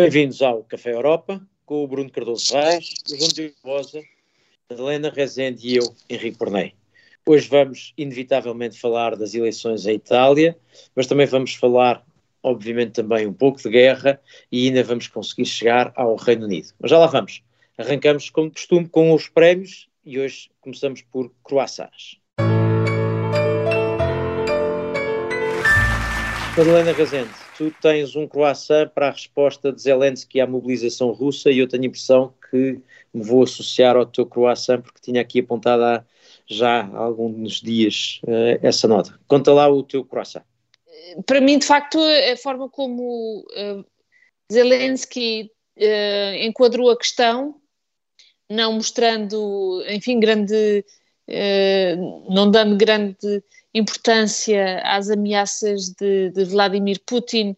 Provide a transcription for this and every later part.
Bem-vindos ao Café Europa, com o Bruno Cardoso Reis, o João Diogo Bosa, Helena Rezende e eu, Henrique Pornei. Hoje vamos, inevitavelmente, falar das eleições em Itália, mas também vamos falar, obviamente, também um pouco de guerra e ainda vamos conseguir chegar ao Reino Unido. Mas já lá vamos. Arrancamos, como costume, com os prémios e hoje começamos por croissants. Madalena Rezende, tu tens um croissant para a resposta de Zelensky à mobilização russa e eu tenho a impressão que me vou associar ao teu croissant porque tinha aqui apontado há, já alguns dias uh, essa nota. Conta lá o teu croissant. Para mim, de facto, a forma como uh, Zelensky uh, enquadrou a questão, não mostrando, enfim, grande, não dando grande importância às ameaças de, de Vladimir Putin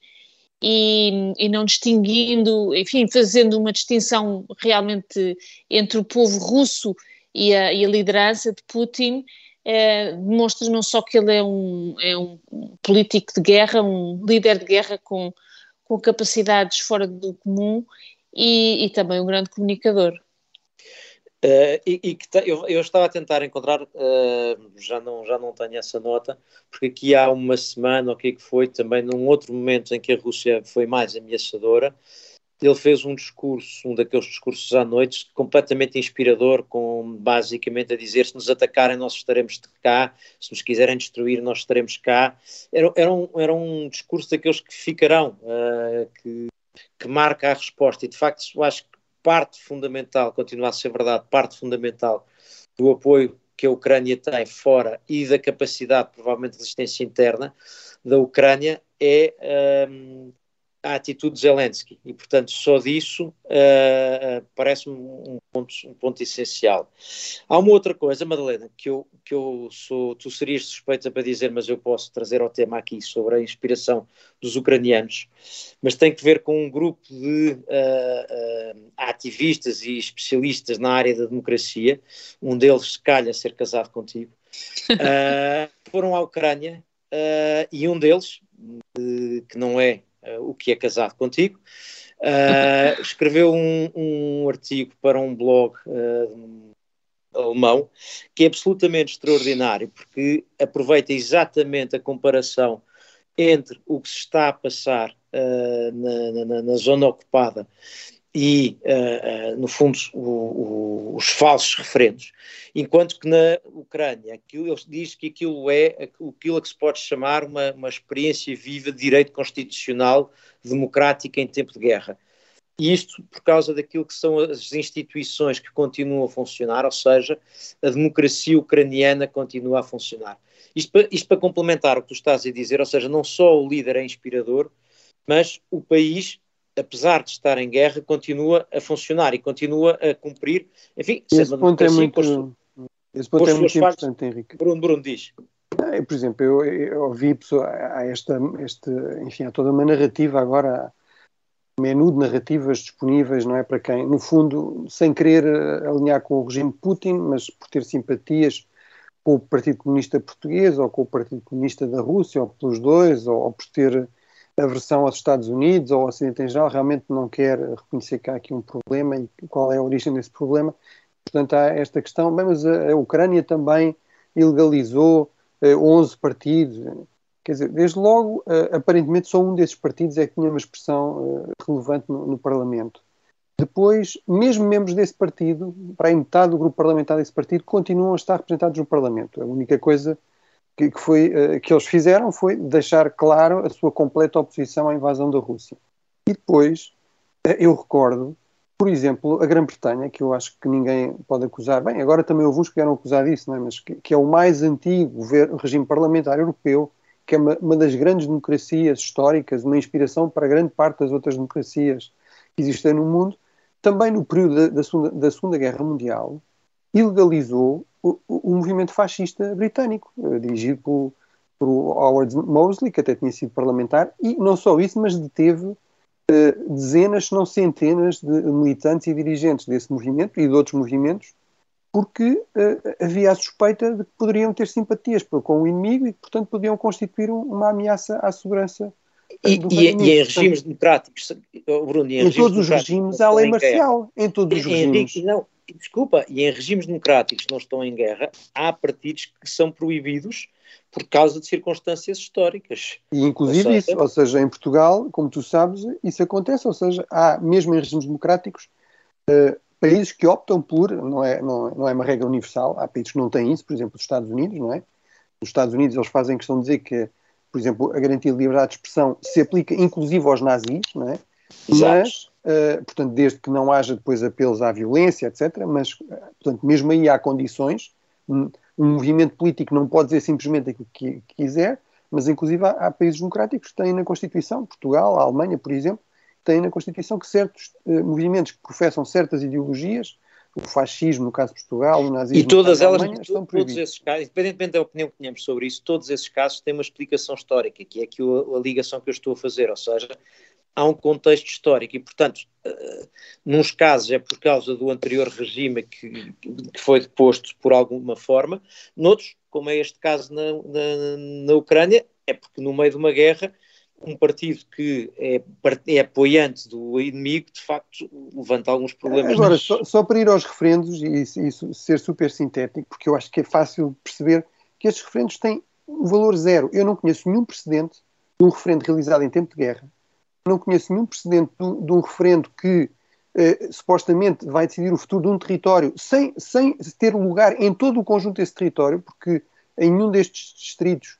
e, e, não distinguindo, enfim, fazendo uma distinção realmente entre o povo russo e a, e a liderança de Putin, eh, demonstra não só que ele é um, é um político de guerra, um líder de guerra com, com capacidades fora do comum e, e também um grande comunicador. Uh, e, e que eu, eu, estava a tentar encontrar, uh, já, não, já não tenho essa nota, porque aqui há uma semana, o que é que foi, também num outro momento em que a Rússia foi mais ameaçadora, ele fez um discurso, um daqueles discursos à noite, completamente inspirador, com basicamente a dizer: se nos atacarem, nós estaremos de cá, se nos quiserem destruir, nós estaremos cá. Era, era, um, era um discurso daqueles que ficarão, uh, que, que marca a resposta, e de facto, eu acho que parte fundamental, continua a ser verdade, parte fundamental do apoio que a Ucrânia tem fora e da capacidade, provavelmente, de resistência interna da Ucrânia é um, a atitude de Zelensky. E, portanto, só disso uh, parece-me um ponto, um ponto essencial. Há uma outra coisa, Madalena, que eu, que eu sou, tu serias suspeita para dizer, mas eu posso trazer ao tema aqui sobre a inspiração dos ucranianos, mas tem que ver com um grupo de uh, uh, ativistas e especialistas na área da democracia, um deles se calha ser casado contigo, foram à Ucrânia e um deles, que não é o que é casado contigo. Uh, escreveu um, um, artigo para um blog uh, alemão que é absolutamente extraordinário porque aproveita exatamente a comparação entre o que se está a passar na, na, na, zona ocupada e, uh, uh, no fundo, o, o, os falsos referendos, enquanto que na Ucrânia aquilo, ele diz que aquilo é aquilo a que se pode chamar uma, uma experiência viva de direito constitucional democrática em tempo de guerra. E isto por causa daquilo que são as instituições que continuam a funcionar, ou seja, a democracia ucraniana continua a funcionar. Isto para, isto para complementar o que tu estás a dizer, ou seja, não só o líder é inspirador, mas o país apesar de estar em guerra, continua a funcionar e continua a cumprir, enfim, esse ponto é muito, esse ponto é muito importante, Henrique. Bruno, Bruno diz. Por exemplo, eu, eu ouvi a esta, este, enfim, há toda uma narrativa agora, menu de narrativas disponíveis, não é, para quem, no fundo, sem querer eh, alinhar com o regime Putin, mas por ter simpatias com o Partido Comunista Português ou com o Partido Comunista da Rússia, ou pelos dois, ou, ou por ter aversão aos Estados Unidos ou ao Ocidente em geral, realmente não quer reconhecer que há aqui um problema e qual é a origem desse problema. Portanto, há esta questão. Bem, mas a, a Ucrânia também ilegalizou eh, 11 partidos. Quer dizer, desde logo, eh, aparentemente só um desses partidos é que tinha uma expressão eh, relevante no, no, Parlamento. Depois, mesmo membros desse partido, para a metade do grupo parlamentar desse partido, continuam a estar representados no Parlamento. A única coisa que, que, foi, uh, que eles fizeram foi deixar claro a sua completa oposição à invasão da Rússia. E depois, uh, eu recordo, por exemplo, a Grã-Bretanha, que eu acho que ninguém pode acusar, bem, agora também houve uns que vieram acusar disso, não é? mas que, que é o mais antigo regime parlamentar europeu, que é uma, uma, das grandes democracias históricas, uma inspiração para grande parte das outras democracias que existem no mundo, também no período da, da, segunda, da segunda Guerra Mundial, ilegalizou o, o movimento fascista britânico, eh, dirigido por, por Howard Mosley, que até tinha sido parlamentar, e não só isso, mas deteve eh, dezenas, se não centenas, de militantes e dirigentes desse movimento e de outros movimentos, porque uh, havia a suspeita de que poderiam ter simpatias com o inimigo e portanto, podiam constituir uma ameaça à segurança e, e, e, em regimes democráticos, Bruno, em, em todos os regimes há lei marcial. Em todos os regimes. Não, desculpa, e em regimes democráticos que não estão em guerra, há partidos que são proibidos por causa de circunstâncias históricas. E inclusive ou seja, isso, ou seja, em Portugal, como tu sabes, isso acontece, ou seja, há, mesmo em regimes democráticos, uh, países que optam por, não é, não, não é uma regra universal, há países que não têm isso, por exemplo, os Estados Unidos, não é? Nos Estados Unidos eles fazem questão de dizer que, por exemplo, a garantia de liberdade de expressão se aplica inclusive aos nazis, não é? Mas, uh, portanto, desde que não haja depois apelos à violência, etc., mas, uh, portanto, mesmo aí há condições, um, um, movimento político não pode dizer simplesmente aquilo que, que quiser, mas inclusive há, há, países democráticos que têm na Constituição, Portugal, a Alemanha, por exemplo, têm na Constituição que certos uh, movimentos que professam certas ideologias, o fascismo, no caso de Portugal, o nazismo, e todas elas, Alemanha, estão todos esses casos, independentemente da opinião que tenhamos sobre isso, todos esses casos têm uma explicação histórica, que é que a, a ligação que eu estou a fazer, ou seja, há um contexto histórico e, portanto, uh, nos casos é por causa do anterior regime que, que foi deposto por alguma forma, noutros, como é este caso na, na, na Ucrânia, é porque no meio de uma guerra um partido que é, é, apoiante do inimigo, de facto, levanta alguns problemas. Agora, só, só, para ir aos referendos e isso, ser super sintético, porque eu acho que é fácil perceber que estes referendos têm um valor zero. Eu não conheço nenhum precedente de um referendo realizado em tempo de guerra. Não conheço nenhum precedente de, de um referendo que eh, supostamente vai decidir o futuro de um território sem, sem ter lugar em todo o conjunto desse território, porque em nenhum destes distritos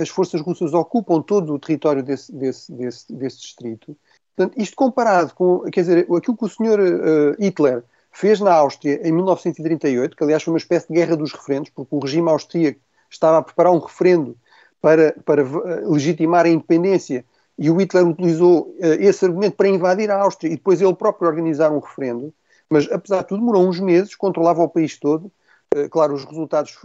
as forças russas ocupam todo o território desse, desse, desse, desse distrito. Portanto, isto comparado com, quer dizer, aquilo que o senhor uh, Hitler fez na Áustria em 1938, que aliás foi uma espécie de guerra dos referendos, porque o regime austríaco estava a preparar um referendo para, para legitimar a independência e o Hitler utilizou uh, esse argumento para invadir a Áustria e depois ele próprio organizar um referendo, mas apesar de tudo demorou uns meses, controlava o país todo eh, claro, os resultados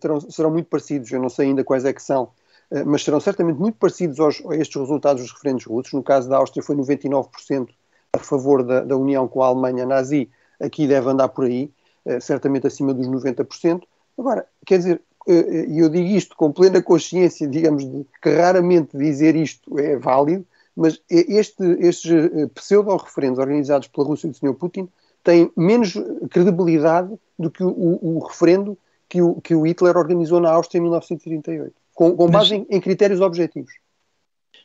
serão, serão muito parecidos, eu não sei ainda quais é que são, eh, mas serão certamente muito parecidos aos, a estes resultados dos referendos russos. No caso da Áustria foi 99% a favor da, da, união com a Alemanha nazi, aqui deve andar por aí, eh, certamente acima dos 90%. Agora, quer dizer, e eu digo isto com plena consciência, digamos, de que raramente dizer isto é válido, mas este, estes pseudo-referendos organizados pela Rússia do Sr. Putin tem menos credibilidade do que o, o, o referendo que o, que o Hitler organizou na Áustria em 1938, com, com base mas, em, em, critérios objetivos.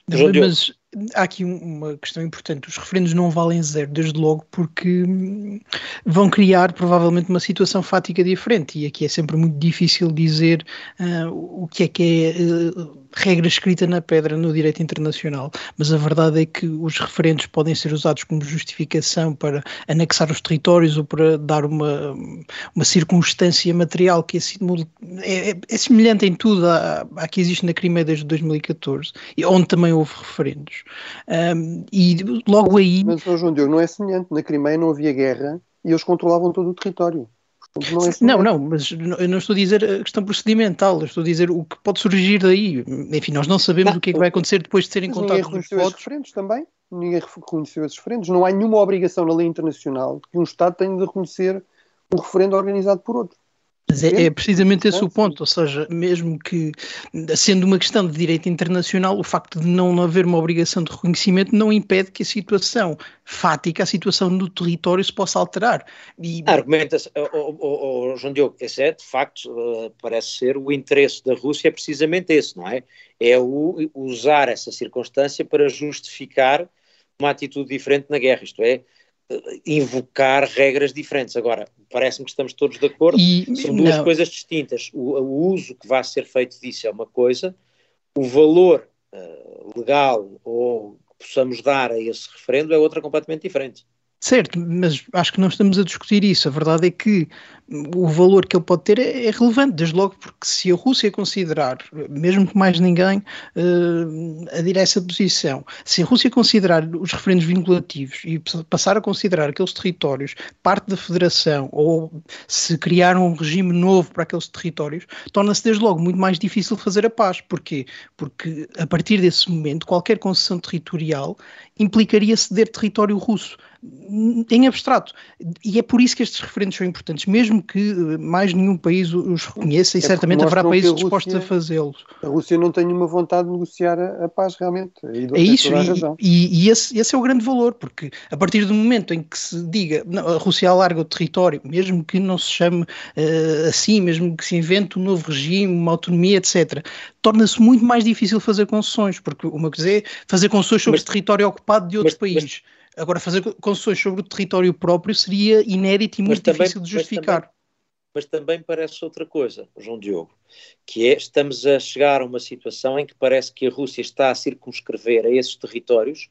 Mas, há aqui uma questão importante: os referendos não valem zero, desde logo, porque hum, vão criar provavelmente uma situação fática diferente. E aqui é sempre muito difícil dizer uh, o que é que é. Uh, regra escrita na pedra no direito internacional, mas a verdade é que os referendos podem ser usados como justificação para anexar os territórios ou para dar uma, uma circunstância material que é, é, é, é semelhante em tudo à, à, que existe na Crimeia desde 2014, onde também houve referendos. Um, e logo aí. Mas, João Diogo, não é semelhante. Na Crimeia não havia guerra e eles controlavam todo o território. Não, é não, não, mas eu não estou a dizer a questão procedimental, eu estou a dizer o que pode surgir daí. Enfim, nós não sabemos não, o que é que vai acontecer depois de serem contados os votos. Esses referendos também, ninguém reconheceu esses referendos. Não há nenhuma obrigação na lei internacional que um Estado tenha de reconhecer um referendo organizado por outro. Mas é, é, precisamente esse o ponto, ou seja, mesmo que, sendo uma questão de direito internacional, o facto de não haver uma obrigação de reconhecimento não impede que a situação fática, a situação no território se possa alterar. E... Argumenta-se, oh, oh, oh, João Diogo, esse é de facto, uh, parece ser o interesse da Rússia é precisamente esse, não é? É o, usar essa circunstância para justificar uma atitude diferente na guerra, isto é, invocar regras diferentes. Agora, parece-me que estamos todos de acordo, e, são duas não. coisas distintas. O, o, uso que vai ser feito disso é uma coisa, o valor uh, legal ou que possamos dar a esse referendo é outra completamente diferente. Certo, mas acho que não estamos a discutir isso. A verdade é que o valor que ele pode ter é, é relevante, desde logo porque se a Rússia considerar, mesmo que mais ninguém, uh, a essa posição, se a Rússia considerar os referendos vinculativos e passar a considerar aqueles territórios parte da federação ou se criar um regime novo para aqueles territórios, torna-se desde logo muito mais difícil fazer a paz. Porquê? Porque a partir desse momento qualquer concessão territorial implicaria ceder território russo em abstrato. E é por isso que estes referendos são importantes, mesmo que eh, mais nenhum país os reconheça, e é certamente haverá países Rússia, dispostos a fazê-los. A Rússia não tem nenhuma vontade de negociar a, a paz, realmente. é isso, e, e, e esse, esse, é o grande valor, porque a partir do momento em que se diga não, a Rússia alarga o território, mesmo que não se chame uh, assim, mesmo que se invente um novo regime, uma autonomia, etc., torna-se muito mais difícil fazer concessões, porque uma coisa é fazer concessões sobre mas, território ocupado de outro mas, país. Mas, Agora, fazer concessões sobre o território próprio seria inédito e muito também, difícil de justificar. Mas também, mas também parece outra coisa, João Diogo, que é estamos a chegar a uma situação em que parece que a Rússia está a circunscrever a esses territórios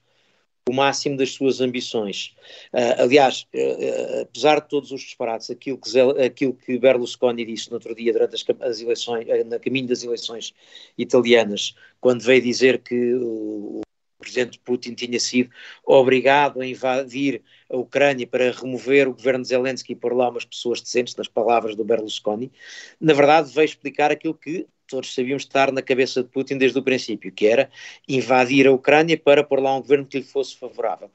o máximo das suas ambições. Uh, aliás, uh, apesar de todos os disparates, aquilo que, aquilo que Berlusconi disse no outro dia durante as, as eleições, na caminho das eleições italianas, quando veio dizer que o, presidente Putin tinha sido obrigado a invadir a Ucrânia para remover o governo de Zelensky e pôr lá umas pessoas decentes, nas palavras do Berlusconi, na verdade veio explicar aquilo que todos sabíamos estar na cabeça de Putin desde o princípio, que era invadir a Ucrânia para pôr lá um governo que lhe fosse favorável.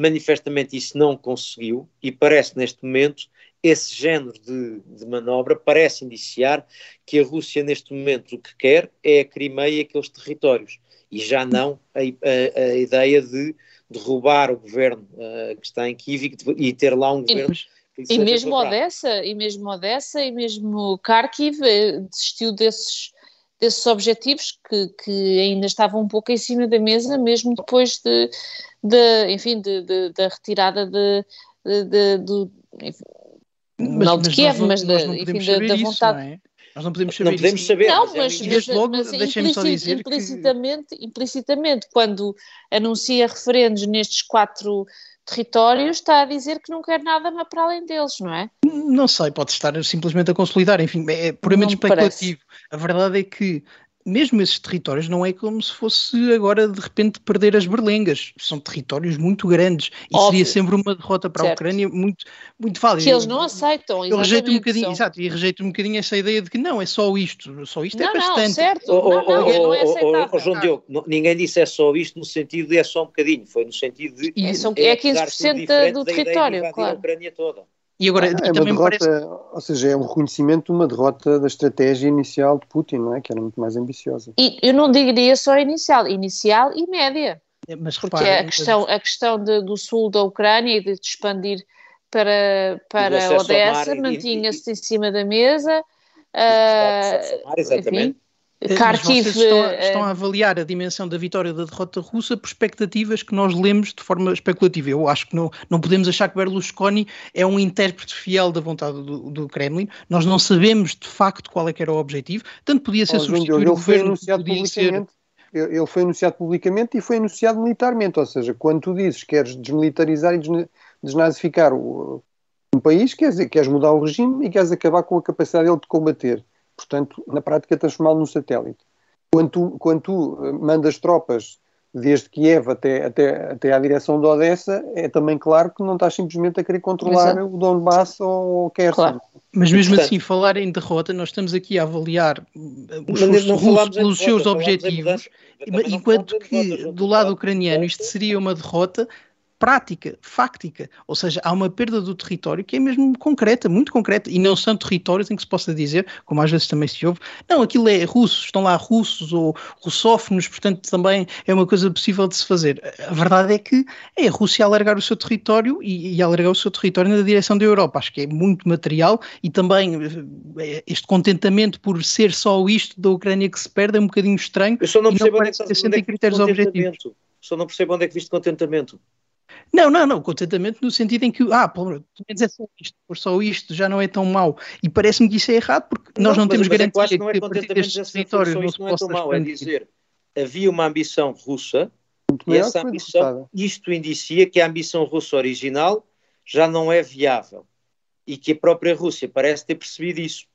Manifestamente isso não conseguiu e parece neste momento esse género de, de, manobra parece indiciar que a Rússia neste momento o que quer é a Crimeia e aqueles territórios e já não a, a, a ideia de derrubar o governo uh, que está em Kiev e, ter lá um governo e mesmo Odessa, e mesmo Odessa, e mesmo Kharkiv eh, desistiu desses, desses objetivos que, que ainda estavam um pouco em cima da mesa, mesmo depois de, de enfim, de, de, da retirada de, de, de, enfim, mas, não de Kiev, mas, mas, mas enfim, da, da vontade. Isso, nós não podemos saber. Não podemos isso. saber. Não, mas, mas, desde logo, deixem-me só dizer implicitamente, que... implicitamente, quando anuncia referendos nestes quatro territórios, está a dizer que não quer nada para além deles, não é? Não sei, pode estar simplesmente a consolidar, enfim, é puramente não especulativo. A verdade é que mesmo esses territórios não é como se fosse agora de repente perder as berlengas. São territórios muito grandes e Óbvio. seria sempre uma derrota para certo. a Ucrânia muito, muito válida. Que eles não aceitam. Eu rejeito um bocadinho, exato, e rejeito um bocadinho essa ideia de que não, é só isto, só isto é não, é bastante. Não, certo. Oh, não, não, oh, não é aceitável. Oh, João Diogo, ninguém disse é só isto no sentido de é só um bocadinho, foi no sentido de é, é, é 15% do território, claro. a Ucrânia toda. E agora, ah, é uma derrota, parece... ou seja, é um reconhecimento de uma derrota da estratégia inicial de Putin, não é? Que era muito mais ambiciosa. E eu não diria só inicial, inicial e média. É, mas Porque repara, a questão, a questão de, do sul da Ucrânia e de expandir para, para Odessa mantinha-se em cima da mesa. Uh, exatamente. Enfim, Kharkiv estão, eh, estão, a avaliar a dimensão da vitória da derrota russa por expectativas que nós lemos de forma especulativa. Eu acho que não, não podemos achar que Berlusconi é um intérprete fiel da vontade do, do Kremlin. Nós não sabemos de facto qual é que era o objetivo. Tanto podia ser oh, substituir o governo, anunciado podia ser... Ele foi anunciado publicamente e foi anunciado militarmente, ou seja, quando tu dizes que queres desmilitarizar e desnazificar o, um país, queres, queres mudar o regime e queres acabar com a capacidade dele de combater portanto, na prática, transformá-lo num satélite. Quando tu, quando tu eh, mandas tropas desde Kiev até, até, até à direção de Odessa, é também claro que não estás simplesmente a querer controlar Exato. o Donbass ou o Kherson. Claro. Mas mesmo Portanto, assim, falar em derrota, nós estamos aqui a avaliar eh, os russos pelos seus objetivos, enquanto que do lado ucraniano isto seria uma derrota prática, fáctica, ou seja, há uma perda do território que é mesmo concreta, muito concreta, e não são territórios em que se possa dizer, como às vezes também se ouve, não, aquilo é russos, estão lá russos ou russófonos, portanto também é uma coisa possível de se fazer. A verdade é que é a Rússia alargar o seu território e, e alargar o seu território na direção da Europa, acho que é muito material e também eh, este contentamento por ser só isto da Ucrânia que se perde é um bocadinho estranho Eu só não percebo onde é que, onde é que critérios objetivos. Só não percebo onde é que viste contentamento. Não, não, não, contentamento no sentido em que, ah, pelo menos é só isto, por só isto já não é tão mau. E parece-me que isso é errado, porque não, nós não temos garantia que, que, não é contentamento território não, não é tão mau, é dizer, havia uma ambição russa e essa ambição, isto indicia que a ambição russa original já não é viável e que a própria Rússia parece ter percebido isso.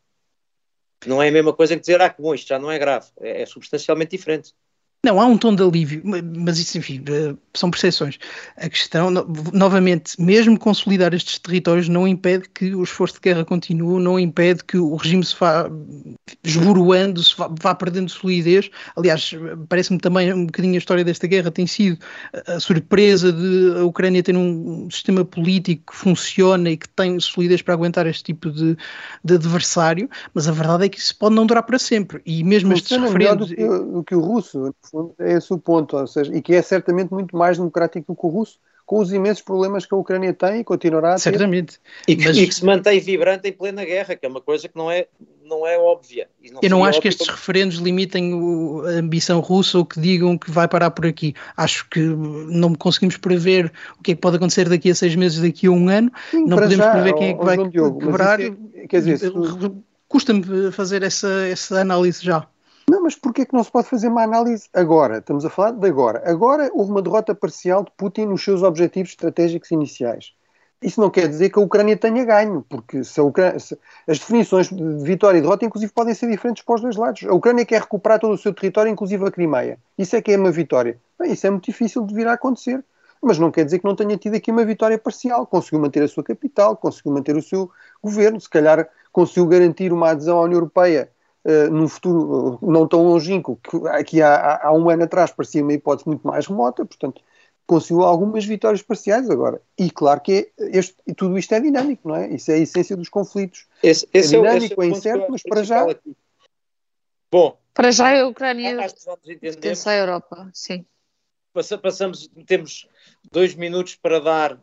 Não é a mesma coisa que dizer, ah, que bom, isto já não é grave, é, é substancialmente diferente. Não, há um tom de alívio, mas isso, enfim, eh, são percepções. A questão, novamente, mesmo consolidar estes territórios não impede que o esforço de guerra continue, não impede que o regime se vá esboroando, se vá, vá perdendo solidez. Aliás, parece-me também um bocadinho a história desta guerra tem sido a surpresa de a Ucrânia ter um sistema político que funciona e que tem solidez para aguentar este tipo de, de adversário, mas a verdade é que isso pode não durar para sempre. E mesmo funciona estes referendos... Do que, do que o russo fundo, é esse o ponto, ou seja, e que é certamente muito mais democrático do que o russo, com os imensos problemas que a Ucrânia tem e continuará a ter. Certamente. E que, Mas... e que, se mantém vibrante em plena guerra, que é uma coisa que não é, não é óbvia. Não Eu não acho que estes como... referendos limitem o, a ambição russa ou que digam que vai parar por aqui. Acho que não conseguimos prever o que é que pode acontecer daqui a seis meses, daqui a um ano. Sim, não podemos já, prever quem é que vai Diogo, quebrar. É, quer dizer, Custa-me fazer essa, essa análise já. Não, mas porquê que não se pode fazer uma análise agora? Estamos a falar de agora. Agora houve uma derrota parcial de Putin nos seus objetivos estratégicos iniciais. Isso não quer dizer que a Ucrânia tenha ganho, porque se Ucrânia, se as definições de vitória e derrota, inclusive, podem ser diferentes para os dois lados. A Ucrânia quer recuperar todo o seu território, inclusive a Crimeia. Isso é que é uma vitória. Bem, isso é muito difícil de vir a acontecer. Mas não quer dizer que não tenha tido aqui uma vitória parcial. Conseguiu manter a sua capital, conseguiu manter o seu governo, se calhar conseguiu garantir uma adesão à União Europeia uh, num futuro não tão longínquo, que aqui há, há, um ano atrás parecia uma hipótese muito mais remota, portanto, conseguiu algumas vitórias parciais agora. E claro que é, este, tudo isto é dinâmico, não é? Isso é a essência dos conflitos. Esse, esse é dinâmico, é, é incerto, mas para já. Aqui. Bom. Para já a Ucrânia pertence à Europa, sim. Passamos, temos dois minutos para dar uh,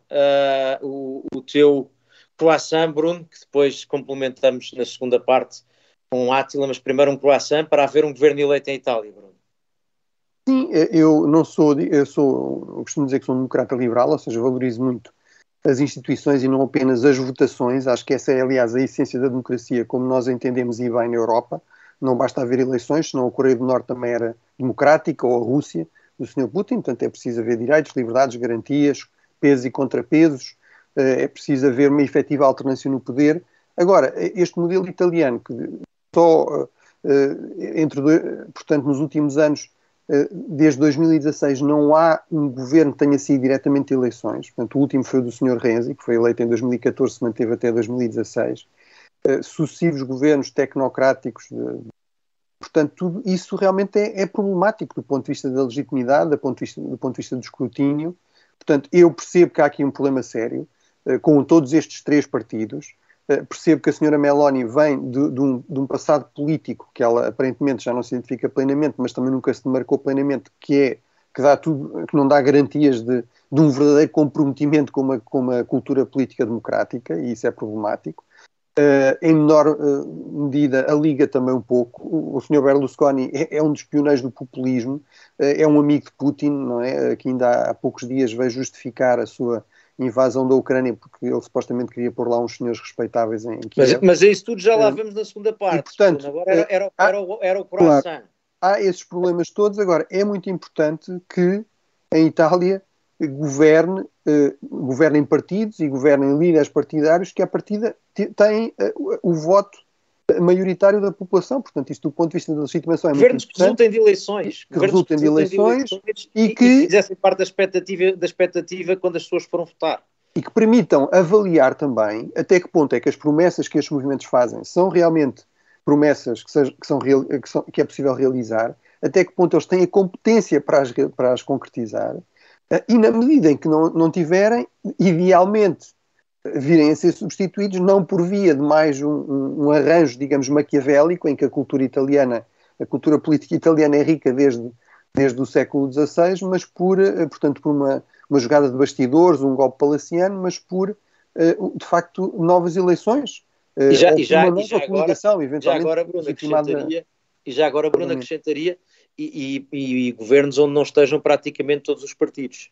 o, o teu croissant, Bruno, que depois complementamos na segunda parte com Átila, mas primeiro um croissant para haver um governo eleito em Itália, Bruno. Sim, eu não sou, eu sou, eu costumo dizer que sou um democrata liberal, ou seja, valorizo muito as instituições e não apenas as votações. Acho que essa é, aliás, a essência da democracia, como nós entendemos e bem na Europa. Não basta haver eleições, senão a Coreia do Norte também era democrática, ou a Rússia, do Sr. Putin. Portanto, é preciso haver direitos, liberdades, garantias, pesos e contrapesos. Eh, é preciso haver uma efetiva alternância no poder. Agora, este modelo italiano, que só eh, entre, portanto, nos últimos anos, eh, desde 2016, não há um governo que tenha sido diretamente eleições. Portanto, o último foi o do Sr. Renzi, que foi eleito em 2014, se manteve até 2016. Eh, sucessivos governos tecnocráticos, portanto, tudo isso realmente é, é, problemático do ponto de vista da legitimidade, do ponto de vista, do ponto de vista do escrutínio. Portanto, eu percebo que há aqui um problema sério com todos estes três partidos. Eh, percebo que a senhora Meloni vem de, de, um, de, um, passado político que ela aparentemente já não se identifica plenamente, mas também nunca se demarcou plenamente, que é que dá tudo, que não dá garantias de, de um verdadeiro comprometimento com uma, com uma cultura política democrática, e isso é problemático. Uh, em menor uh, medida, a Liga também um pouco. O, o Sr. Berlusconi é, é, um dos pioneiros do populismo, uh, é um amigo de Putin, não é? Que ainda há, há poucos dias veio justificar a sua invasão da Ucrânia, porque ele supostamente queria pôr lá uns senhores respeitáveis em Kiev. Mas, mas é isso tudo já lá vemos na segunda parte. E, portanto, agora era, era, era, o, era o croissant. Claro, há esses problemas todos. Agora, é muito importante que em Itália governe, eh, governem partidos e governem líderes partidários que, a partida, têm o voto maioritário da população. Portanto, isto do ponto de vista da legitimação é Governos muito importante. que resultem de eleições. Que resultem de eleições, e, e que... E fizessem parte da expectativa, da expectativa quando as pessoas foram votar. E que permitam avaliar também até que ponto é que as promessas que estes movimentos fazem são realmente promessas que, seja, que, são, que, são, que é possível realizar, até que ponto eles têm a competência para as, para as concretizar, eh, e na medida em que não, não tiverem, idealmente virem a ser substituídos não por via de mais um, um, arranjo, digamos, maquiavélico, em que a cultura italiana, a cultura política italiana é rica desde, desde o século XVI, mas por, eh, portanto, por uma, uma jogada de bastidores, um golpe palaciano, mas por, eh, de facto, novas eleições. Eh, e já, e já, e já agora, já agora, Bruno, acrescentaria, e já agora, Bruno, acrescentaria, e, e, e governos onde não estejam praticamente todos os partidos.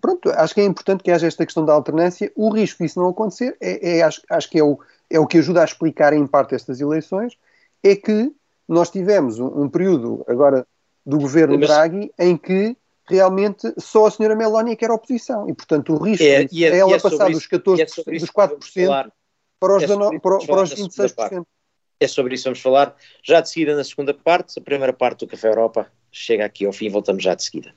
Pronto, acho que é importante que haja esta questão da alternância. O risco disso não acontecer é, é acho, acho, que é o, é o que ajuda a explicar em parte estas eleições, é que nós tivemos um, um período agora do governo Mas... Draghi em que realmente só a senhora Meloni é que era oposição e portanto o risco é, é, é ela é passar dos 14 é dos 4% para os, é 19, para, para os 26%. É sobre isso que vamos falar já de seguida na segunda parte, a primeira parte do Café Europa. chega aqui ao fim, voltamos já de seguida.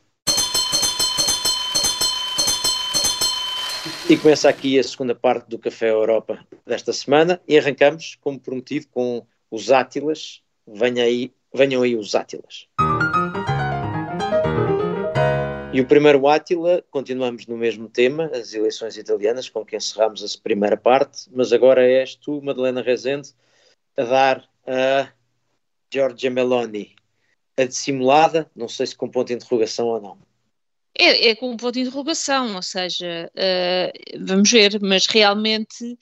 E começa aqui a segunda parte do Café Europa desta semana e arrancamos, como prometido, com os Átilas. Venha aí, venham aí os Átilas. E o primeiro Átila, continuamos no mesmo tema, as eleições italianas, com que encerramos a primeira parte, mas agora és tu, Madalena Rezende, a dar a Giorgia Meloni, a dissimulada, não sei se com ponto de interrogação ou não. É, é com um ponto de interrogação, ou seja, uh, vamos ver, mas realmente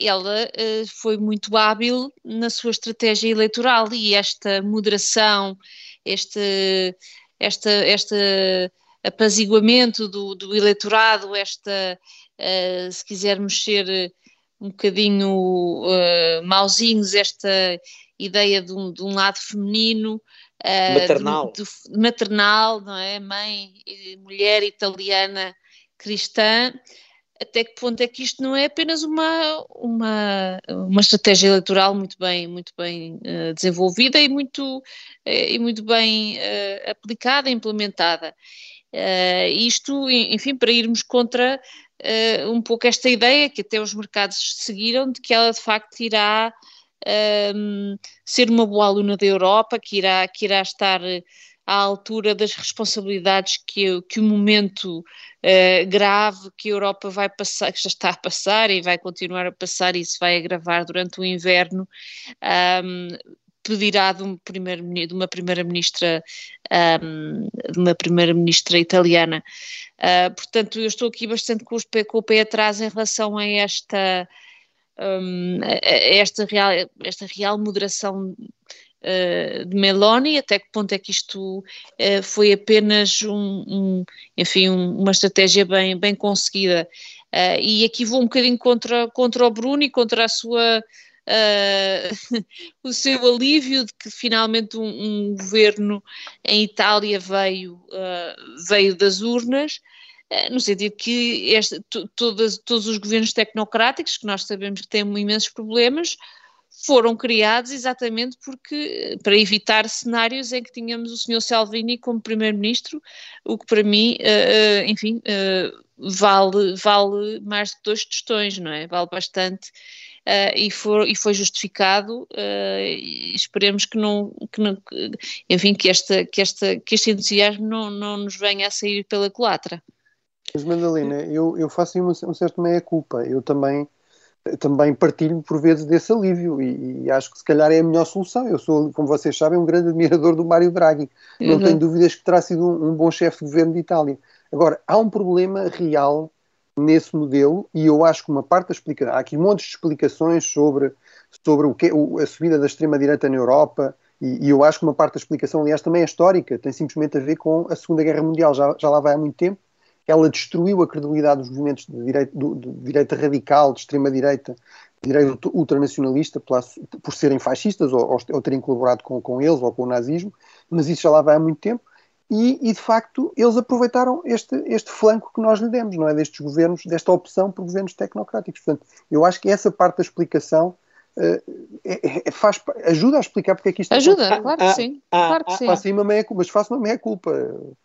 ela uh, foi muito hábil na sua estratégia eleitoral e esta moderação, este, esta, esta apaziguamento do, do eleitorado, esta, uh, se quisermos ser um bocadinho uh, mauzinhos, esta ideia de um, de um lado feminino, maternal. De, de, maternal, não é? Mãe, mulher italiana cristã, até que ponto é que isto não é apenas uma, uma, uma estratégia eleitoral muito bem, muito bem uh, desenvolvida e muito, uh, e muito bem uh, aplicada implementada. Isto, enfim, para irmos contra um pouco esta ideia que até os mercados seguiram de que ela de facto irá um, ser uma boa aluna da Europa, que irá, que irá estar à altura das responsabilidades que, que o momento uh, grave que a Europa vai passar, que já está a passar e vai continuar a passar e se vai agravar durante o inverno, um, pedirá de, um primeiro, de uma primeira-ministra um, de uma primeira-ministra italiana. Uh, portanto, eu estou aqui bastante com, com o pé atrás em relação a esta, um, esta, real, esta real moderação uh, de Meloni, até que ponto é que isto uh, foi apenas um, um enfim, um, uma estratégia bem, bem conseguida. Uh, e aqui vou um bocadinho contra, contra o Bruno e contra a sua uh, o seu alívio de que finalmente um, um governo em Itália veio, uh, veio das urnas, no sentido que este, todas, todos os governos tecnocráticos, que nós sabemos que têm imensos problemas, foram criados exatamente porque para evitar cenários em que tínhamos o Sr. Salvini como primeiro-ministro, o que para mim, uh, enfim, vale, vale mais que dois tostões, não é? Vale bastante e, for, e foi justificado esperemos que não, que não enfim, que, esta, que, esta, que este entusiasmo não, não nos venha a sair pela culatra. Mas Madalena, eu, eu faço um, um certo meia-culpa, eu também também partilho por vezes desse alívio e, e, acho que se calhar é a melhor solução. Eu sou, como vocês sabem, um grande admirador do Mário Draghi. Não uhum. tenho dúvidas que terá sido um, um, bom chefe de governo de Itália. Agora, há um problema real nesse modelo e eu acho que uma parte da explicação, há aqui montes de explicações sobre, sobre o que, o, a subida da extrema-direita na Europa e, e, eu acho que uma parte da explicação, aliás, também é histórica, tem simplesmente a ver com a Segunda Guerra Mundial, já, já lá vai há muito tempo, ela destruiu a credibilidade dos movimentos de direita, de direita radical, de extrema-direita, de direita ultranacionalista, por serem fascistas ou, ou, terem colaborado com, com eles ou com o nazismo, mas isso já lá vai há muito tempo e, e, de facto eles aproveitaram este, este flanco que nós lhe demos, não é? Destes governos, desta opção por governos tecnocráticos. Portanto, eu acho que essa parte da explicação é, é, faz, ajuda a explicar porque é que isto Ajuda, é claro que sim. Ah, claro que sim. Faço uma meia, mas faço uma meia culpa.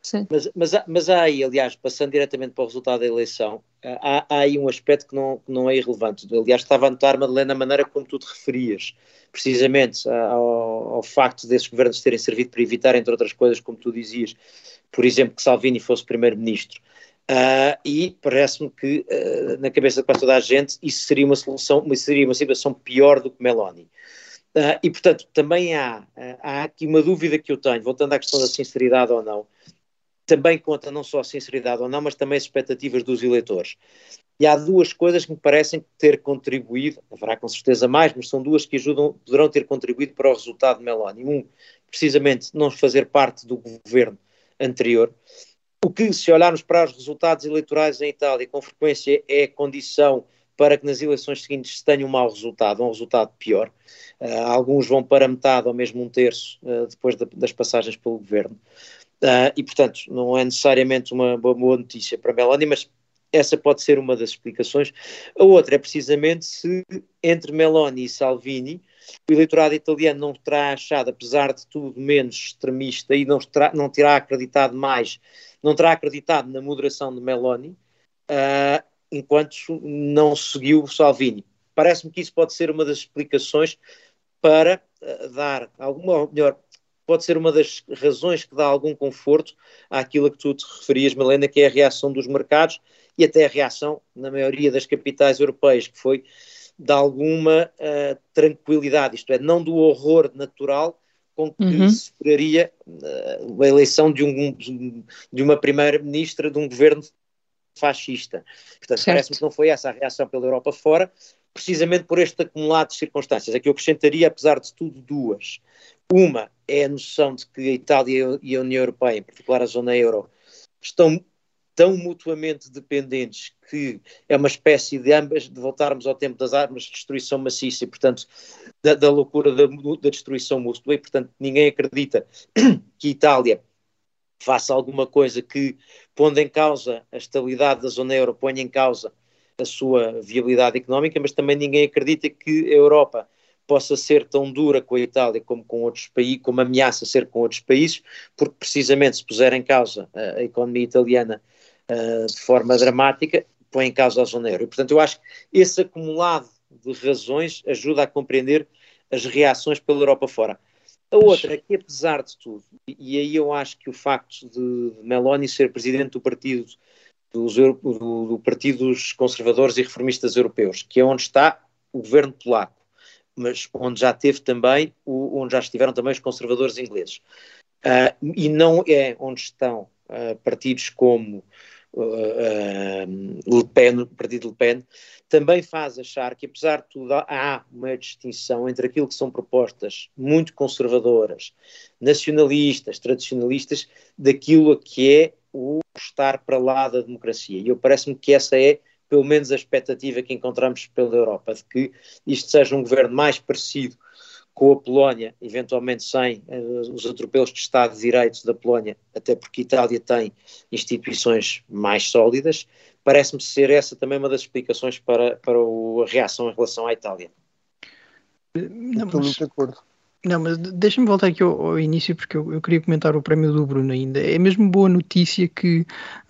Sim. Mas, mas, mas há aí, aliás, passando diretamente para o resultado da eleição, há, há aí um aspecto que não, que não é irrelevante. Aliás, estava a notar, Madalena, a maneira como tu te referias precisamente ao, ao, facto desses governos terem servido para evitar, entre outras coisas, como tu dizias, por exemplo, que Salvini fosse primeiro-ministro. Uh, e parece-me que, uh, na cabeça de quase toda a gente, isso seria uma solução, seria uma situação pior do que Meloni. Uh, e, portanto, também há, há aqui uma dúvida que eu tenho, voltando à questão da sinceridade ou não, também conta não só a sinceridade ou não, mas também as expectativas dos eleitores. E há duas coisas que me parecem ter contribuído, haverá com certeza mais, mas são duas que ajudam, poderão ter contribuído para o resultado de Meloni. Um, precisamente, não fazer parte do governo anterior, o que, se olharmos para os resultados eleitorais em Itália, com frequência é condição para que nas eleições seguintes se tenha um mau resultado, um resultado pior. Uh, alguns vão para metade ou mesmo um terço uh, depois de, das passagens pelo governo. Uh, e, portanto, não é necessariamente uma boa notícia para Meloni, mas essa pode ser uma das explicações. A outra é precisamente se entre Meloni e Salvini o eleitorado italiano não terá achado, apesar de tudo, menos extremista e não terá, não terá acreditado mais, não terá acreditado na moderação de Meloni, uh, enquanto não seguiu Salvini. Parece-me que isso pode ser uma das explicações para uh, dar alguma, ou melhor, pode ser uma das razões que dá algum conforto àquilo a que tu te referias, Melena, que é a reação dos mercados e até a reação na maioria das capitais europeias, que foi de alguma uh, tranquilidade, isto é, não do horror natural com que uhum. se esperaria uh, a eleição de, um, de uma primeira-ministra de um governo fascista. Portanto, parece-me que não foi essa a reação pela Europa fora, precisamente por este acumulado de circunstâncias. Aqui eu acrescentaria, apesar de tudo, duas. Uma é a noção de que a Itália e a União Europeia, em particular a zona euro, estão tão mutuamente dependentes que é uma espécie de ambas, de voltarmos ao tempo das armas de destruição maciça e, portanto, da, da loucura da, da, destruição mútua, e, portanto, ninguém acredita que a Itália faça alguma coisa que, pondo em causa a estabilidade da zona euro, ponha em causa a sua viabilidade económica, mas também ninguém acredita que a Europa possa ser tão dura com a Itália como com outros países, como ameaça ser com outros países, porque precisamente se puser em causa a, a economia italiana uh, de forma dramática, põe em causa a zona euro. E, portanto, eu acho que esse acumulado de razões ajuda a compreender as reações pela Europa fora. A outra é que, apesar de tudo, e aí eu acho que o facto de Meloni ser presidente do partido dos, do, do Partido dos Conservadores e Reformistas Europeus, que é onde está o governo polaco, mas onde já teve também, o, onde já estiveram também os conservadores ingleses. Uh, e não é onde estão uh, partidos como uh, Le Pen, o partido Le Pen, também faz achar que, apesar de tudo, há uma distinção entre aquilo que são propostas muito conservadoras, nacionalistas, tradicionalistas, daquilo que é o estar para lá da democracia. E eu parece-me que essa é pelo menos a expectativa que encontramos pela Europa, de que isto seja um governo mais parecido com a Polónia, eventualmente sem uh, os atropelos de Estado de Direitos da Polónia, até porque a Itália tem instituições mais sólidas, parece-me ser essa também uma das explicações para, para o, a reação em relação à Itália. Não, Estou muito de acordo. Não, mas deixa-me voltar aqui ao, ao início, porque eu, eu, queria comentar o prémio do Bruno ainda. É mesmo boa notícia que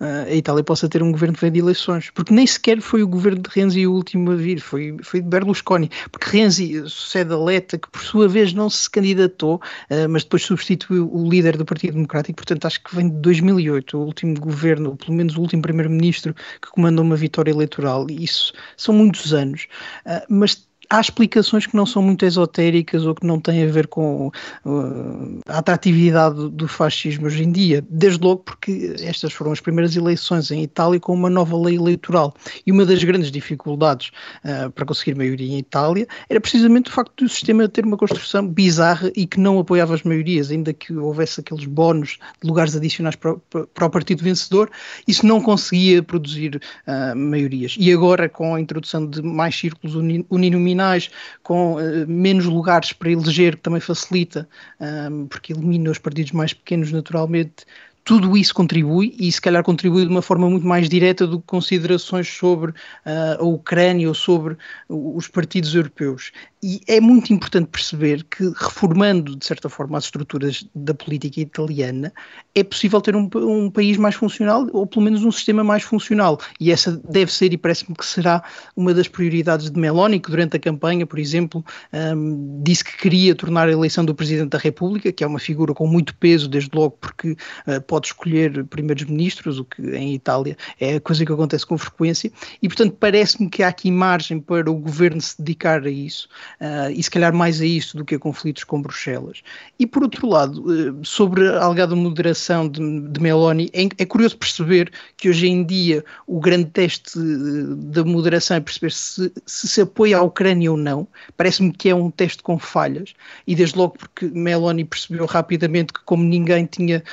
uh, a Itália possa ter um governo que vem de eleições, porque nem sequer foi o governo de Renzi o último a vir, foi, foi de Berlusconi. Porque Renzi sucede a Letta, que por sua vez não se candidatou, uh, mas depois substituiu o líder do Partido Democrático, portanto acho que vem de 2008, o último governo, ou pelo menos o último primeiro-ministro que comandou uma vitória eleitoral. E isso são muitos anos. Uh, mas há explicações que não são muito esotéricas ou que não têm a ver com uh, a atratividade do fascismo hoje em dia, desde logo porque estas foram as primeiras eleições em Itália com uma nova lei eleitoral e uma das grandes dificuldades uh, para conseguir maioria em Itália era precisamente o facto do sistema ter uma construção bizarra e que não apoiava as maiorias, ainda que houvesse aqueles bónus de lugares adicionais para, para o partido vencedor, isso não conseguia produzir uh, maiorias. E agora com a introdução de mais círculos uninominais com uh, menos lugares para eleger, que também facilita, um, porque elimina os partidos mais pequenos naturalmente, tudo isso contribui e se calhar contribui de uma forma muito mais direta do que considerações sobre uh, a Ucrânia ou sobre os partidos europeus. E é muito importante perceber que, reformando de certa forma as estruturas da política italiana, é possível ter um, um país mais funcional ou pelo menos um sistema mais funcional. E essa deve ser e parece-me que será uma das prioridades de Meloni, que durante a campanha, por exemplo, um, disse que queria tornar a eleição do Presidente da República, que é uma figura com muito peso, desde logo porque uh, pode escolher primeiros ministros, o que em Itália é a coisa que acontece com frequência, e portanto parece-me que há aqui margem para o governo se dedicar a isso uh, e se calhar mais a isso do que a conflitos com Bruxelas. E por outro lado, uh, sobre a alegada moderação de, de Meloni, é, é, curioso perceber que hoje em dia o grande teste da moderação é perceber se, se, se apoia à Ucrânia ou não. Parece-me que é um teste com falhas, e desde logo porque Meloni percebeu rapidamente que, como ninguém tinha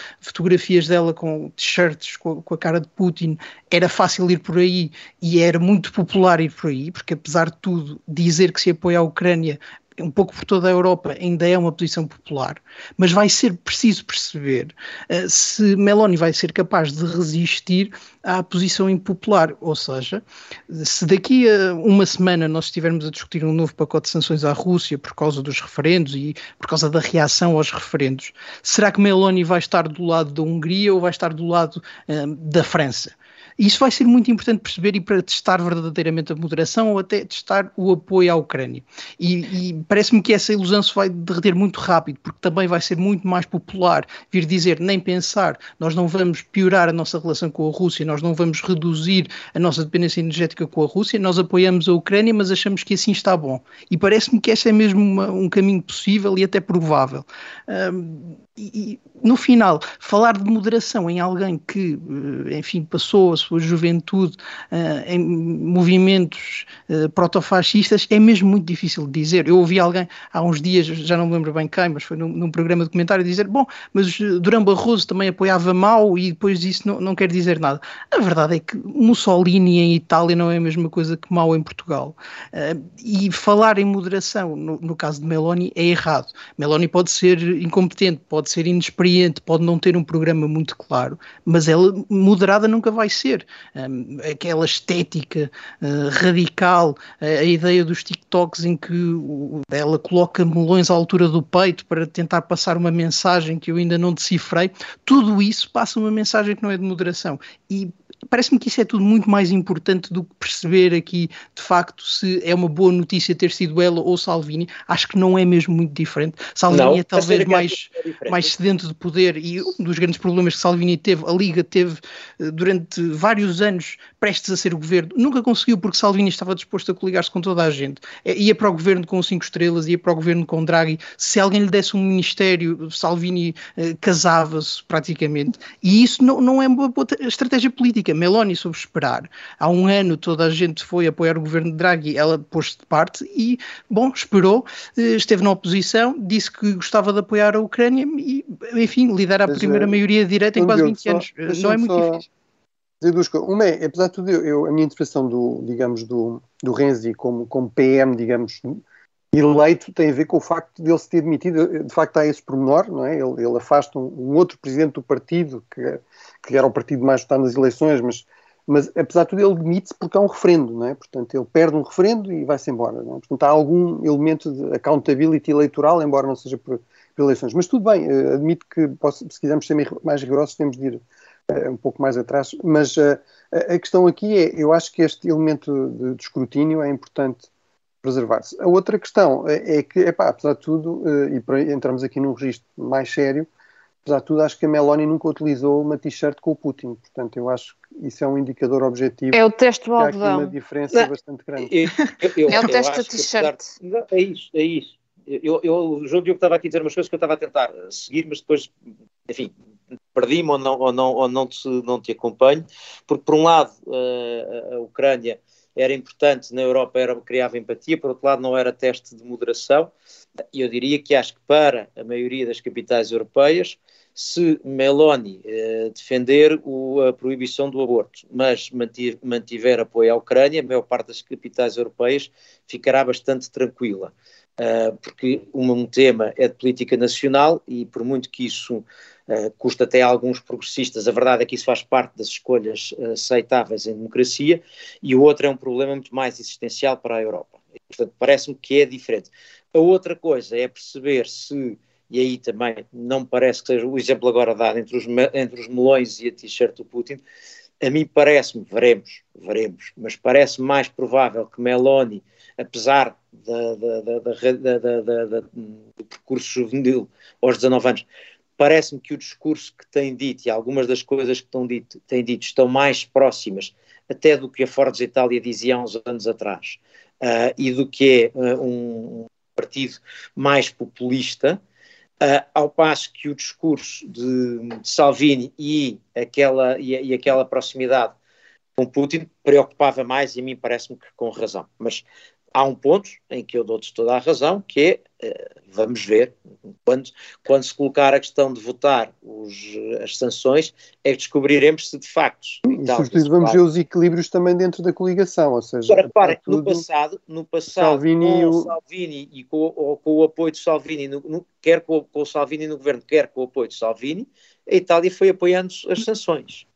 fotografias dela com t-shirts com, com a cara de Putin, era fácil ir por aí e era muito popular ir por aí, porque apesar de tudo, dizer que se apoia à Ucrânia um pouco por toda a Europa, ainda é uma posição popular, mas vai ser preciso perceber uh, se Meloni vai ser capaz de resistir à posição impopular, ou seja, se daqui a uma semana nós estivermos a discutir um novo pacote de sanções à Rússia por causa dos referendos e por causa da reação aos referendos, será que Meloni vai estar do lado da Hungria ou vai estar do lado uh, da França? Isso vai ser muito importante perceber e para testar verdadeiramente a moderação ou até testar o apoio à Ucrânia. E, e parece-me que essa ilusão se vai derreter muito rápido, porque também vai ser muito mais popular vir dizer, nem pensar, nós não vamos piorar a nossa relação com a Rússia, nós não vamos reduzir a nossa dependência energética com a Rússia, nós apoiamos a Ucrânia, mas achamos que assim está bom. E parece-me que esse é mesmo uma, um caminho possível e até provável. Um, e, no final, falar de moderação em alguém que, eh, enfim, passou a sua juventude uh, em movimentos uh, protofascistas é mesmo muito difícil de dizer. Eu ouvi alguém há uns dias, já não me lembro bem quem, mas foi num, num programa de comentário, dizer: Bom, mas Durão Barroso também apoiava Mao e depois disso não, não quer dizer nada. A verdade é que Mussolini em Itália não é a mesma coisa que Mao em Portugal. E falar em moderação, no, no caso de Meloni, é errado. Meloni pode ser incompetente, pode ser inexperiente, pode não ter um programa muito claro, mas ela moderada nunca vai ser. Um, aquela estética uh, radical, uh, a ideia dos TikToks em que ela coloca melões à altura do peito para tentar passar uma mensagem que eu ainda não decifrei, tudo isso passa uma mensagem que não é de moderação. E parece-me que isso é tudo muito mais importante do que perceber aqui, de facto, se é uma boa notícia ter sido ela ou Salvini. Acho que não é mesmo muito diferente. Salvini não, é talvez mais, é mais sedento de poder e um dos grandes problemas que Salvini teve, a Liga teve eh, durante vários anos prestes a ser o governo, nunca conseguiu porque Salvini estava disposto a coligar-se com toda a gente. É, ia para o governo com cinco estrelas, ia para o governo com Draghi. Se alguém lhe desse um ministério, Salvini eh, casava-se praticamente. E isso não, não é uma boa estratégia política política, Meloni soube esperar. Há um ano toda a gente foi apoiar o governo de Draghi, ela pôs-se de parte e, bom, esperou, eh, esteve na oposição, disse que gostava de apoiar a Ucrânia e, enfim, lidera a Mas, primeira uh, maioria direita em quase 20 só, anos. Não é muito só... difícil dizer duas coisas. Uma é, apesar de tudo, eu, eu, a minha interpretação do, digamos, do, do Renzi como, como PM, digamos, eleito tem a ver com o facto de ele se ter demitido. De facto, há esse pormenor, não é? Ele, ele afasta um, um, outro presidente do partido que, que era o partido mais votado nas eleições, mas, mas apesar de tudo ele demite-se porque há um referendo, não é? Portanto, ele perde um referendo e vai-se embora, não é? Portanto, há algum elemento de accountability eleitoral, embora não seja por, por eleições. Mas tudo bem, uh, admito que posso, se quisermos ser mais rigorosos temos de ir uh, um pouco mais atrás, mas uh, a questão aqui é, eu acho que este elemento de, de escrutínio é importante preservar-se. A outra questão é, é que, epá, apesar de tudo, e para entramos aqui num registro mais sério, apesar de tudo, acho que a Meloni nunca utilizou uma t-shirt com o Putin. Portanto, eu acho que isso é um indicador objetivo. É o teste do algodão. Há aqui uma diferença não. bastante grande. Eu, eu, é o teste da t-shirt. É isso, é isso. Eu, eu, o João Diogo estava aqui a dizer umas coisas que eu estava a tentar seguir, mas depois, enfim, perdi-me ou não, ou não, ou não, te, não te acompanho, porque por um lado a, a Ucrânia era importante, na Europa era, criava empatia, por outro lado não era teste de moderação, e eu diria que acho que para a maioria das capitais europeias se Meloni eh, defender o, a proibição do aborto, mas mantiver, mantiver, apoio à Ucrânia, a maior parte das capitais europeias ficará bastante tranquila. Uh, porque um tema é de política nacional e por muito que isso uh, custa até a alguns progressistas, a verdade é que isso faz parte das escolhas uh, aceitáveis em democracia, e o outro é um problema muito mais existencial para a Europa. Portanto, parece-me que é diferente. A outra coisa é perceber se e aí também não parece que seja o exemplo agora dado entre os, entre os melões e a t-shirt do Putin. A mim parece-me, veremos, veremos, mas parece mais provável que Meloni, apesar da, da, da, do percurso juvenil aos 19 anos, parece-me que o discurso que tem dito e algumas das coisas que estão dito, tem dito estão mais próximas até do que a Forza Itália dizia há uns anos atrás uh, e do que é uh, um partido mais populista Uh, ao passo que o discurso de, de Salvini e aquela, e, e, aquela proximidade com Putin preocupava mais, e a mim parece-me que com razão. Mas há um ponto em que eu dou-te toda a razão, que é, eh, vamos ver, quando, quando se colocar a questão de votar os, as sanções, é que descobriremos se de facto... E sobretudo vamos ver os equilíbrios também dentro da coligação, ou seja... Agora, reparem, no passado, no passado Salvini com o Salvini e com, com, o apoio de Salvini, no, no, quer com, com o Salvini no governo, quer com o apoio de Salvini, a Itália foi apoiando as sanções.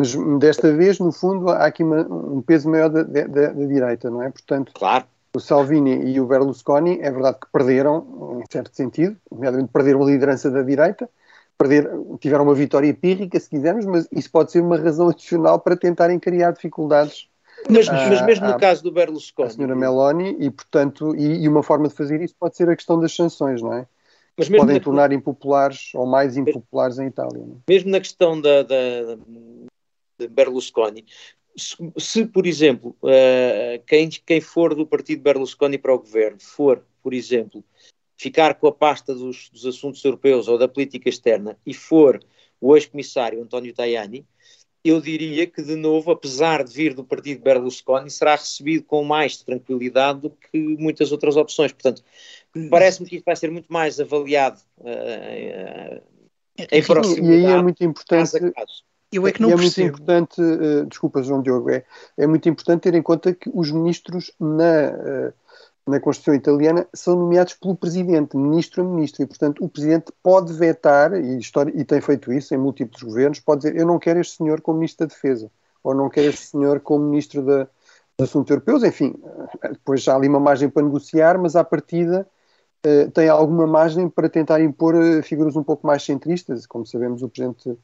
Mas desta vez, no fundo, há aqui uma, um peso maior da, da, da, direita, não é? Portanto, claro. o Salvini e o Berlusconi é verdade que perderam, em certo sentido, nomeadamente perderam a liderança da direita, perder, tiveram uma vitória pírrica, se quisermos, mas isso pode ser uma razão adicional para tentarem criar dificuldades. Mas, mas mesmo no caso do Berlusconi. A senhora Meloni, e portanto, e, e, uma forma de fazer isso pode ser a questão das sanções, não é? Mas podem na, tornar impopulares ou mais impopulares em Itália. É? Mesmo na questão da, da, Berlusconi. Se, se por exemplo, uh, quem, quem for do partido Berlusconi para o governo for, por exemplo, ficar com a pasta dos, dos assuntos europeus ou da política externa e for o ex-comissário António Tajani, eu diria que, de novo, apesar de vir do partido Berlusconi, será recebido com mais tranquilidade do que muitas outras opções. Portanto, parece-me que isto vai ser muito mais avaliado uh, uh, em proximidade. E aí é muito importante. Caso a caso. Eu é que não é percebo. muito importante, uh, desculpa João Diogo, é, é muito importante ter em conta que os ministros na, uh, na Constituição italiana são nomeados pelo Presidente, ministro a ministro, e portanto o Presidente pode vetar, e, história, e tem feito isso em múltiplos governos, pode dizer eu não quero este senhor como Ministro da Defesa, ou não quero este senhor como Ministro da, dos Assuntos Europeus, enfim, eh, depois há ali uma margem para negociar, mas à partida uh, tem alguma margem para tentar impor figuras um pouco mais centristas, como sabemos o Presidente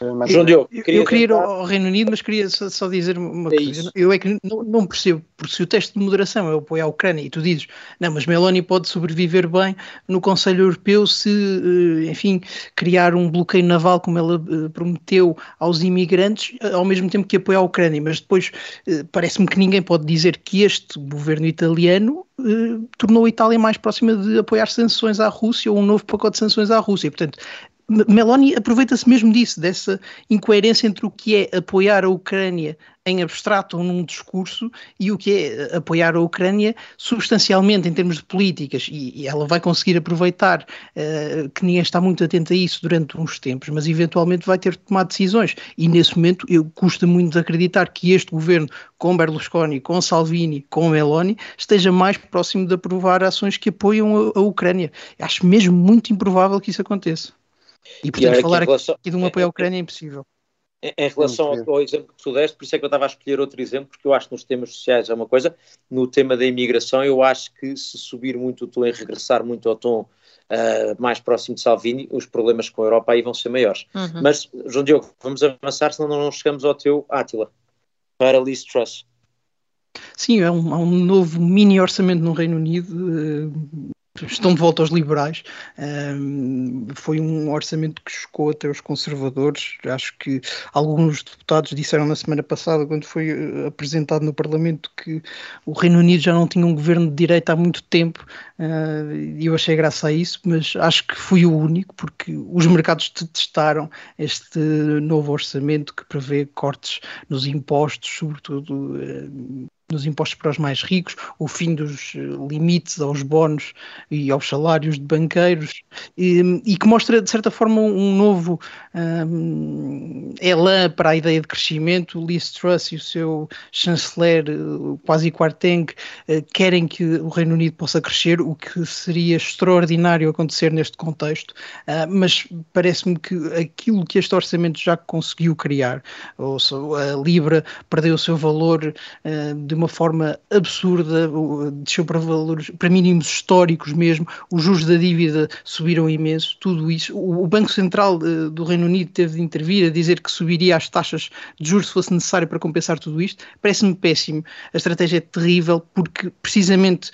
eh, João Diogo, eu, queria, eu queria ir ao Reino Unido, mas queria só, só dizer uma é coisa. Isso. Eu é que não, não, percebo, porque se o teste de moderação é apoio à Ucrânia e tu dizes, não, mas Meloni pode sobreviver bem no Conselho Europeu se, eh, enfim, criar um bloqueio naval como ela eh, prometeu aos imigrantes, ao mesmo tempo que apoia a Ucrânia, mas depois parece-me que ninguém pode dizer que este governo italiano tornou a Itália mais próxima de apoiar sanções à Rússia ou um novo pacote de sanções à Rússia. Portanto, Meloni aproveita-se mesmo disso, dessa incoerência entre o que é apoiar a Ucrânia em abstrato ou num discurso e o que é apoiar a Ucrânia substancialmente em termos de políticas. E, e ela vai conseguir aproveitar uh, que ninguém está muito atento a isso durante uns tempos, mas eventualmente vai ter de tomar decisões. E nesse momento eu custa muito acreditar que este governo, com Berlusconi, com Salvini, com Meloni, esteja mais próximo de aprovar ações que apoiam a, a Ucrânia. Acho mesmo muito improvável que isso aconteça. E portanto, e falar aqui, relação, aqui de um apoio à Ucrânia é impossível. Em, em relação ao, ao, exemplo que tu deste, por isso é que eu estava a escolher outro exemplo, porque eu acho que nos temas sociais é uma coisa, no tema da imigração, eu acho que se subir muito o tom e regressar muito ao tom uh, mais próximo de Salvini, os problemas com a Europa aí vão ser maiores. Uhum. Mas, João Diogo, vamos avançar, senão não chegamos ao teu Átila, para Liz Truss. Sim, é um, um, novo mini orçamento no Reino Unido, uh, estão de volta aos liberais. Um, foi um orçamento que chocou até os conservadores. Acho que alguns deputados disseram na semana passada, quando foi eh, apresentado no Parlamento, que o Reino Unido já não tinha um governo de direita há muito tempo. Uh, e eu achei graça a isso, mas acho que fui o único, porque os mercados detestaram este novo orçamento que prevê cortes nos impostos, sobretudo uh, nos impostos para os mais ricos, o fim dos eh, limites aos bónus e aos salários de banqueiros, e, e que mostra, de certa forma, um novo um, elan para a ideia de crescimento. Liz Truss e o seu chanceler, eh, quase Quarteng, uh, querem que o Reino Unido possa crescer, o que seria extraordinário acontecer neste contexto, uh, mas parece-me que aquilo que este orçamento já conseguiu criar, ou seja, a Libra perdeu o seu valor uh, de uma forma absurda, desceu para valores, para mínimos históricos mesmo, os juros da dívida subiram imenso, tudo isso. O, Banco Central eh, do Reino Unido teve de intervir a dizer que subiria as taxas de juros se fosse necessário para compensar tudo isto. Parece-me péssimo. A estratégia é terrível porque precisamente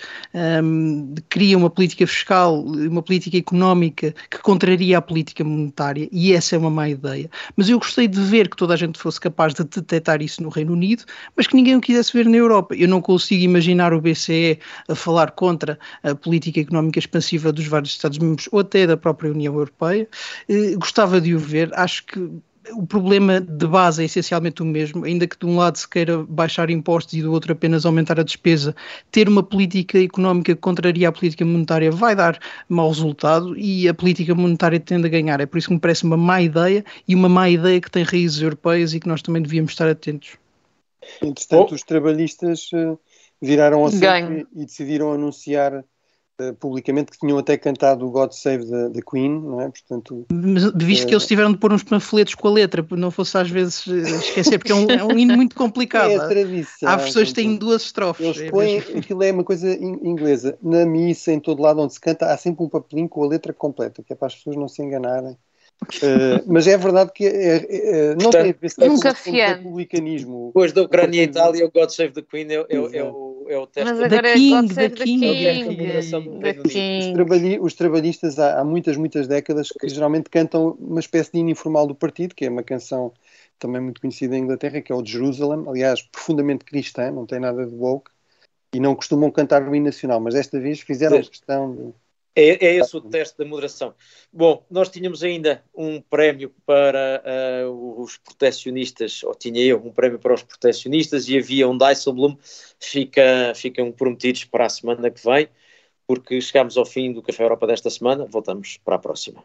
um, cria uma política fiscal, uma política económica que contraria a política monetária e essa é uma má ideia. Mas eu gostei de ver que toda a gente fosse capaz de detectar isso no Reino Unido, mas que ninguém o quisesse ver na Europa. Europa. Eu não consigo imaginar o BCE a falar contra a política económica expansiva dos vários Estados-membros ou até da própria União Europeia. Eh, gostava de o ver, acho que o problema de base é essencialmente o mesmo, ainda que de um lado se queira baixar impostos e do outro apenas aumentar a despesa, ter uma política económica que contraria a política monetária vai dar mau resultado e a política monetária tende a ganhar. É por isso que me parece uma má ideia e uma má ideia que tem raízes europeias e que nós também devíamos estar atentos. Entretanto, oh. os trabalhistas uh, viraram ao e decidiram anunciar publicamente que tinham até cantado o God Save the, the Queen, não é? Portanto, Mas, visto uh, que eles tiveram de pôr uns panfletos com a letra, porque não fosse às vezes eh, esquecer, porque é um, é um hino muito complicado. É a tradição. Há versões que têm duas estrofes. Eles é põem, aquilo é uma coisa inglesa. Na missa, em todo lado onde se canta, há sempre um papelinho com a letra completa, que é para as pessoas não se enganarem. Uh, mas é verdade que é, é, não Portanto, tem a ver nunca com o republicanismo. Depois da Ucrânia e Itália, o God Save the Queen é, é, é o, é o teste mas agora da King, da King, King. Os, trabalhistas há, há, muitas, muitas décadas que geralmente cantam uma espécie de hino informal do partido, que é uma canção também muito conhecida em Inglaterra, que é o de Jerusalem, aliás, profundamente cristã, não tem nada de woke, e não costumam cantar o hino nacional, mas desta vez fizeram questão de é, é esse o teste da moderação. Bom, nós tínhamos ainda um prémio para uh, os protecionistas, ou tinha eu um prémio para os protecionistas e havia um Dijsselbloem, fica, ficam prometidos para a semana que vem, porque chegamos ao fim do Café Europa desta semana, voltamos para a próxima.